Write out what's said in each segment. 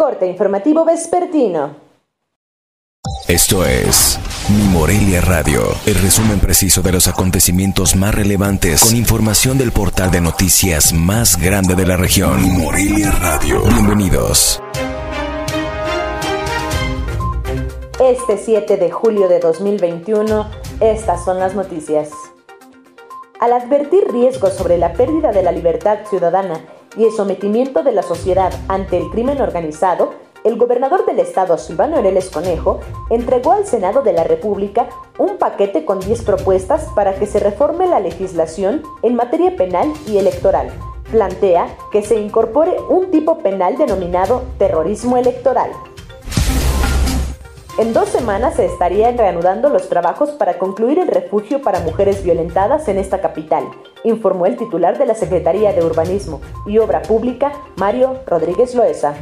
Corte informativo vespertino. Esto es Mi Morelia Radio, el resumen preciso de los acontecimientos más relevantes con información del portal de noticias más grande de la región. Mi Morelia Radio. Bienvenidos. Este 7 de julio de 2021, estas son las noticias. Al advertir riesgos sobre la pérdida de la libertad ciudadana y el sometimiento de la sociedad ante el crimen organizado, el gobernador del estado, Silvano Aureles Conejo, entregó al Senado de la República un paquete con 10 propuestas para que se reforme la legislación en materia penal y electoral. Plantea que se incorpore un tipo penal denominado terrorismo electoral. En dos semanas se estarían reanudando los trabajos para concluir el refugio para mujeres violentadas en esta capital, informó el titular de la Secretaría de Urbanismo y Obra Pública, Mario Rodríguez Loesa.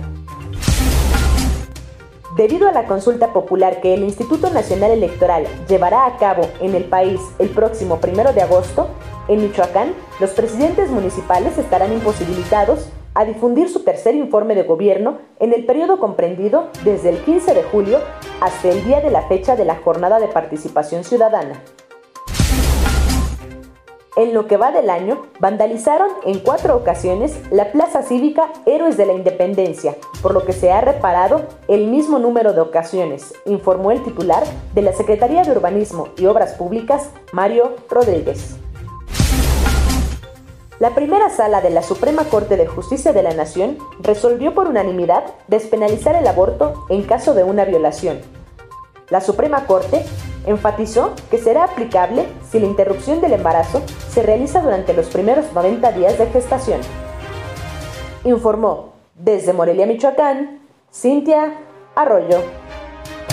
Debido a la consulta popular que el Instituto Nacional Electoral llevará a cabo en el país el próximo primero de agosto, en Michoacán, los presidentes municipales estarán imposibilitados a difundir su tercer informe de gobierno en el periodo comprendido desde el 15 de julio hasta el día de la fecha de la jornada de participación ciudadana. En lo que va del año, vandalizaron en cuatro ocasiones la Plaza Cívica Héroes de la Independencia, por lo que se ha reparado el mismo número de ocasiones, informó el titular de la Secretaría de Urbanismo y Obras Públicas, Mario Rodríguez. La primera sala de la Suprema Corte de Justicia de la Nación resolvió por unanimidad despenalizar el aborto en caso de una violación. La Suprema Corte enfatizó que será aplicable si la interrupción del embarazo se realiza durante los primeros 90 días de gestación. Informó desde Morelia, Michoacán, Cintia Arroyo.